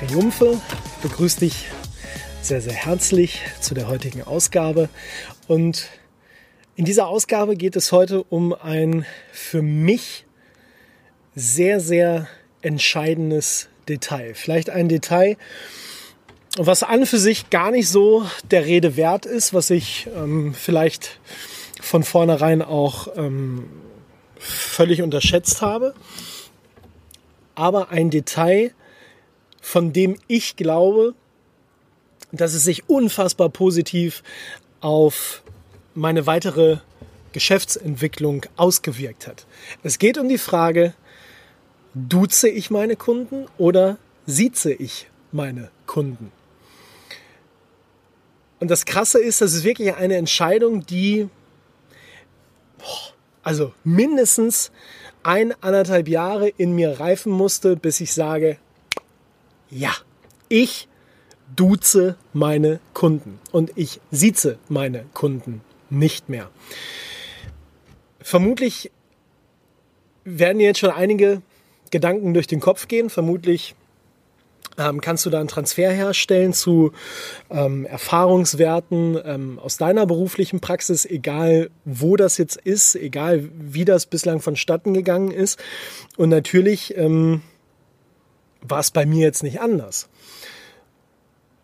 Triumphe begrüßt dich sehr, sehr herzlich zu der heutigen Ausgabe. Und in dieser Ausgabe geht es heute um ein für mich sehr, sehr entscheidendes Detail. Vielleicht ein Detail, was an für sich gar nicht so der Rede wert ist, was ich ähm, vielleicht von vornherein auch ähm, völlig unterschätzt habe. Aber ein Detail, von dem ich glaube, dass es sich unfassbar positiv auf meine weitere Geschäftsentwicklung ausgewirkt hat. Es geht um die Frage, duze ich meine Kunden oder sieze ich meine Kunden? Und das Krasse ist, das ist wirklich eine Entscheidung, die also mindestens ein, anderthalb Jahre in mir reifen musste, bis ich sage, ja, ich duze meine Kunden und ich sieze meine Kunden nicht mehr. Vermutlich werden jetzt schon einige Gedanken durch den Kopf gehen. Vermutlich ähm, kannst du da einen Transfer herstellen zu ähm, Erfahrungswerten ähm, aus deiner beruflichen Praxis, egal wo das jetzt ist, egal wie das bislang vonstatten gegangen ist. Und natürlich ähm, war es bei mir jetzt nicht anders.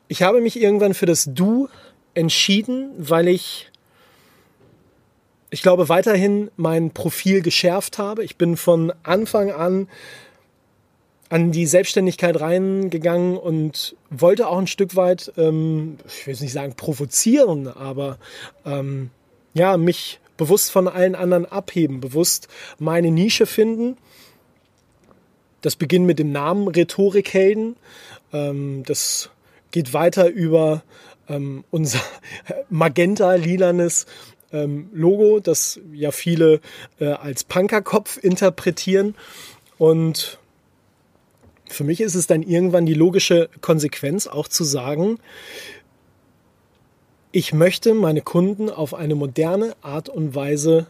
Ich habe mich irgendwann für das Du entschieden, weil ich, ich glaube, weiterhin mein Profil geschärft habe. Ich bin von Anfang an an die Selbstständigkeit reingegangen und wollte auch ein Stück weit, ähm, ich will jetzt nicht sagen provozieren, aber ähm, ja, mich bewusst von allen anderen abheben, bewusst meine Nische finden das beginnt mit dem Namen Rhetorikhelden. Ähm, das geht weiter über ähm, unser magenta-lilanes ähm, Logo, das ja viele äh, als Punkerkopf interpretieren. Und für mich ist es dann irgendwann die logische Konsequenz auch zu sagen, ich möchte meine Kunden auf eine moderne Art und Weise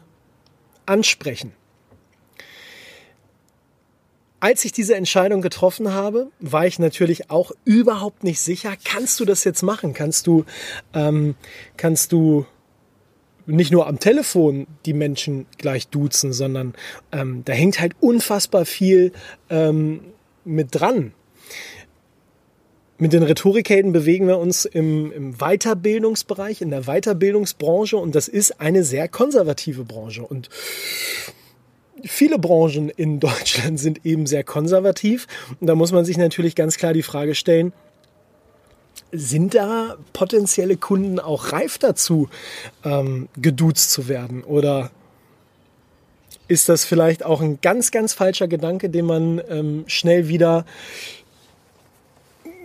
ansprechen. Als ich diese Entscheidung getroffen habe, war ich natürlich auch überhaupt nicht sicher, kannst du das jetzt machen? Kannst du, ähm, kannst du nicht nur am Telefon die Menschen gleich duzen, sondern ähm, da hängt halt unfassbar viel ähm, mit dran. Mit den Rhetorikhelden bewegen wir uns im, im Weiterbildungsbereich, in der Weiterbildungsbranche und das ist eine sehr konservative Branche. Und viele Branchen in Deutschland sind eben sehr konservativ. Und da muss man sich natürlich ganz klar die Frage stellen, sind da potenzielle Kunden auch reif dazu, ähm, geduzt zu werden? Oder ist das vielleicht auch ein ganz, ganz falscher Gedanke, den man ähm, schnell wieder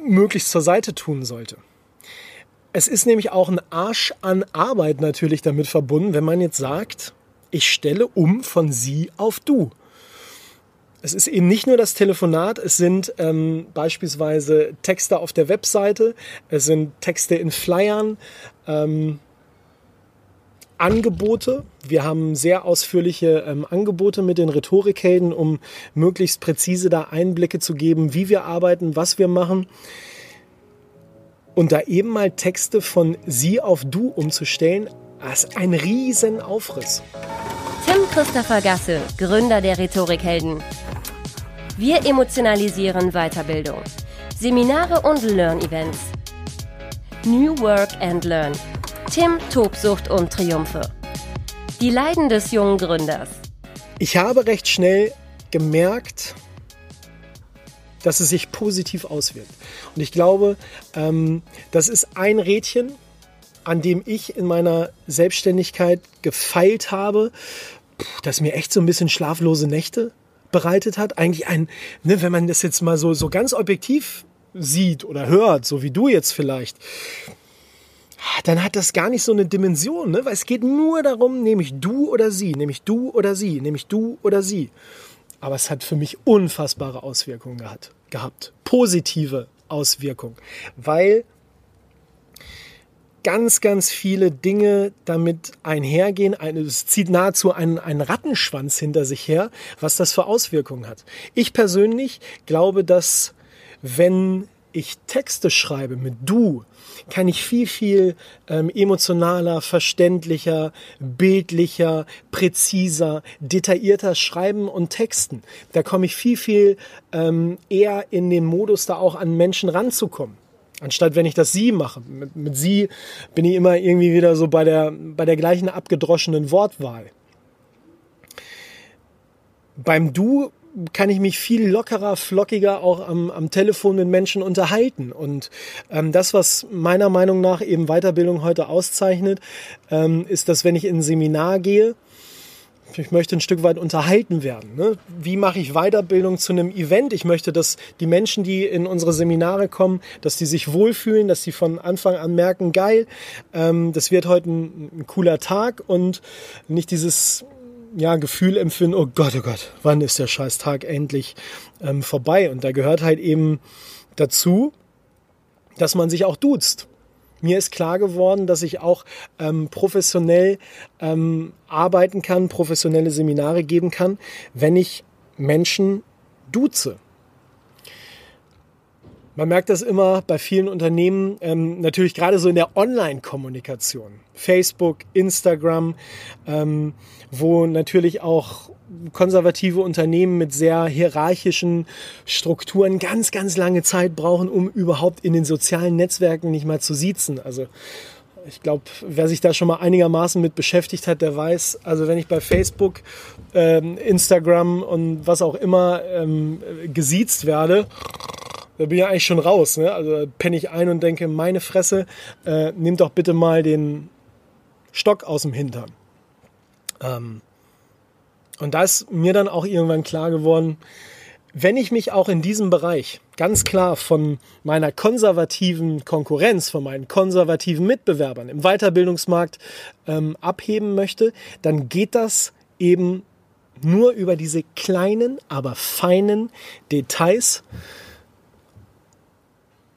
möglichst zur Seite tun sollte? Es ist nämlich auch ein Arsch an Arbeit natürlich damit verbunden, wenn man jetzt sagt, ich stelle um von sie auf du. Es ist eben nicht nur das Telefonat, es sind ähm, beispielsweise Texte auf der Webseite, es sind Texte in Flyern, ähm, Angebote. Wir haben sehr ausführliche ähm, Angebote mit den Rhetorikhelden, um möglichst präzise da Einblicke zu geben, wie wir arbeiten, was wir machen. Und da eben mal Texte von sie auf du umzustellen, das ist ein Riesenaufriss. Tim Christopher Gasse, Gründer der Rhetorikhelden. Wir emotionalisieren Weiterbildung. Seminare und Learn-Events. New Work and Learn. Tim, Tobsucht und Triumphe. Die Leiden des jungen Gründers. Ich habe recht schnell gemerkt, dass es sich positiv auswirkt. Und ich glaube, ähm, das ist ein Rädchen, an dem ich in meiner Selbstständigkeit gefeilt habe, das mir echt so ein bisschen schlaflose Nächte bereitet hat. Eigentlich ein, ne, wenn man das jetzt mal so, so ganz objektiv sieht oder hört, so wie du jetzt vielleicht, dann hat das gar nicht so eine Dimension, ne? weil es geht nur darum, nämlich du oder sie, nämlich du oder sie, nämlich du oder sie. Aber es hat für mich unfassbare Auswirkungen gehabt, gehabt. positive Auswirkungen, weil ganz, ganz viele Dinge damit einhergehen. Es zieht nahezu einen, einen Rattenschwanz hinter sich her, was das für Auswirkungen hat. Ich persönlich glaube, dass wenn ich Texte schreibe mit du, kann ich viel, viel ähm, emotionaler, verständlicher, bildlicher, präziser, detaillierter schreiben und texten. Da komme ich viel, viel ähm, eher in den Modus, da auch an Menschen ranzukommen. Anstatt wenn ich das sie mache. Mit, mit sie bin ich immer irgendwie wieder so bei der, bei der gleichen abgedroschenen Wortwahl. Beim Du kann ich mich viel lockerer, flockiger auch am, am Telefon mit Menschen unterhalten. Und ähm, das, was meiner Meinung nach eben Weiterbildung heute auszeichnet, ähm, ist, dass wenn ich in ein Seminar gehe, ich möchte ein Stück weit unterhalten werden. Ne? Wie mache ich Weiterbildung zu einem Event? Ich möchte, dass die Menschen, die in unsere Seminare kommen, dass die sich wohlfühlen, dass sie von Anfang an merken, geil, ähm, das wird heute ein, ein cooler Tag und nicht dieses ja, Gefühl empfinden, oh Gott, oh Gott, wann ist der scheiß Tag endlich ähm, vorbei? Und da gehört halt eben dazu, dass man sich auch duzt. Mir ist klar geworden, dass ich auch ähm, professionell ähm, arbeiten kann, professionelle Seminare geben kann, wenn ich Menschen duze. Man merkt das immer bei vielen Unternehmen, ähm, natürlich gerade so in der Online-Kommunikation. Facebook, Instagram, ähm, wo natürlich auch konservative Unternehmen mit sehr hierarchischen Strukturen ganz, ganz lange Zeit brauchen, um überhaupt in den sozialen Netzwerken nicht mal zu siezen. Also ich glaube, wer sich da schon mal einigermaßen mit beschäftigt hat, der weiß, also wenn ich bei Facebook, ähm, Instagram und was auch immer ähm, gesiezt werde, da bin ich eigentlich schon raus. Ne? Also penne ich ein und denke, meine Fresse, äh, nimm doch bitte mal den Stock aus dem Hintern. Ähm, und da ist mir dann auch irgendwann klar geworden, wenn ich mich auch in diesem Bereich ganz klar von meiner konservativen Konkurrenz, von meinen konservativen Mitbewerbern im Weiterbildungsmarkt ähm, abheben möchte, dann geht das eben nur über diese kleinen, aber feinen Details.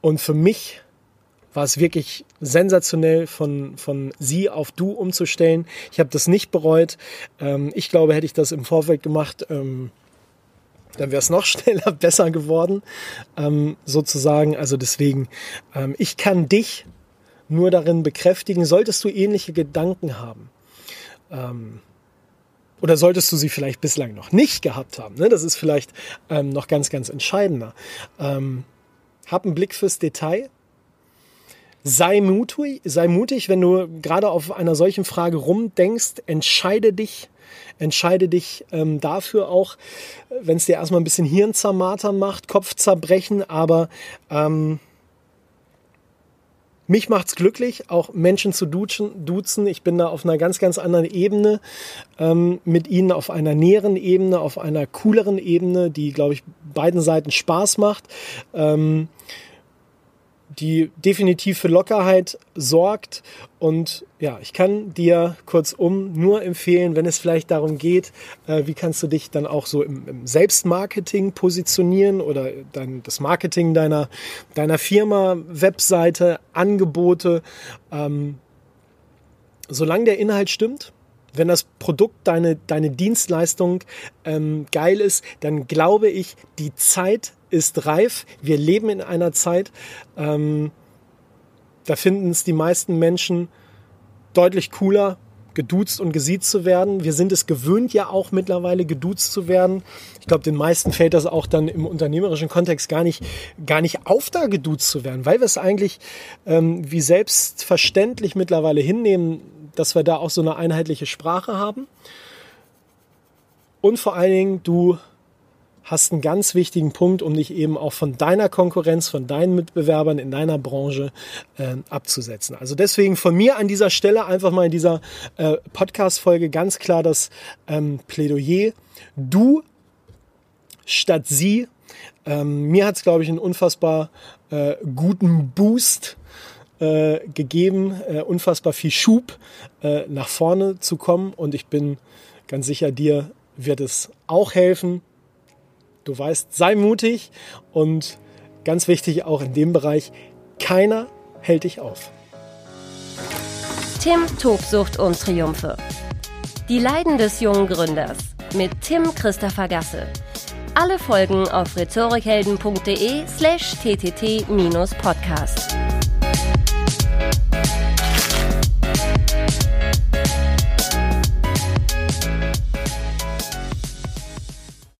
Und für mich war es wirklich sensationell von, von sie auf du umzustellen. Ich habe das nicht bereut. Ähm, ich glaube, hätte ich das im Vorfeld gemacht, ähm, dann wäre es noch schneller besser geworden, ähm, sozusagen. Also deswegen, ähm, ich kann dich nur darin bekräftigen, solltest du ähnliche Gedanken haben. Ähm, oder solltest du sie vielleicht bislang noch nicht gehabt haben? Ne? Das ist vielleicht ähm, noch ganz, ganz entscheidender. Hab einen Blick fürs Detail. Sei mutig, sei mutig, wenn du gerade auf einer solchen Frage rumdenkst, entscheide dich, entscheide dich ähm, dafür auch, wenn es dir erstmal ein bisschen Hirnzermartern macht, Kopfzerbrechen, aber ähm, mich macht's glücklich, auch Menschen zu duzen, duzen. Ich bin da auf einer ganz, ganz anderen Ebene ähm, mit ihnen, auf einer näheren Ebene, auf einer cooleren Ebene, die, glaube ich, beiden Seiten Spaß macht. Ähm, die definitiv für Lockerheit sorgt. Und ja, ich kann dir kurzum nur empfehlen, wenn es vielleicht darum geht, äh, wie kannst du dich dann auch so im, im Selbstmarketing positionieren oder dein, das Marketing deiner, deiner Firma, Webseite, Angebote. Ähm, solange der Inhalt stimmt, wenn das Produkt, deine, deine Dienstleistung ähm, geil ist, dann glaube ich, die Zeit ist reif. Wir leben in einer Zeit, ähm, da finden es die meisten Menschen deutlich cooler, geduzt und gesiezt zu werden. Wir sind es gewöhnt ja auch mittlerweile geduzt zu werden. Ich glaube, den meisten fällt das auch dann im unternehmerischen Kontext gar nicht, gar nicht auf, da geduzt zu werden, weil wir es eigentlich ähm, wie selbstverständlich mittlerweile hinnehmen, dass wir da auch so eine einheitliche Sprache haben. Und vor allen Dingen, du hast einen ganz wichtigen Punkt, um dich eben auch von deiner Konkurrenz, von deinen Mitbewerbern in deiner Branche äh, abzusetzen. Also deswegen von mir an dieser Stelle einfach mal in dieser äh, Podcast-Folge ganz klar das ähm, Plädoyer. Du statt sie Ähm, mir hat es, glaube ich, einen unfassbar äh, guten Boost äh, gegeben, äh, unfassbar viel Schub äh, nach vorne zu kommen. Und ich bin ganz sicher, dir wird es auch helfen. Du weißt, sei mutig und ganz wichtig auch in dem Bereich, keiner hält dich auf. Tim Tobsucht und Triumphe. Die Leiden des jungen Gründers mit Tim Christopher Gasse. Alle Folgen auf rhetorikhelden.de slash ttt-podcast.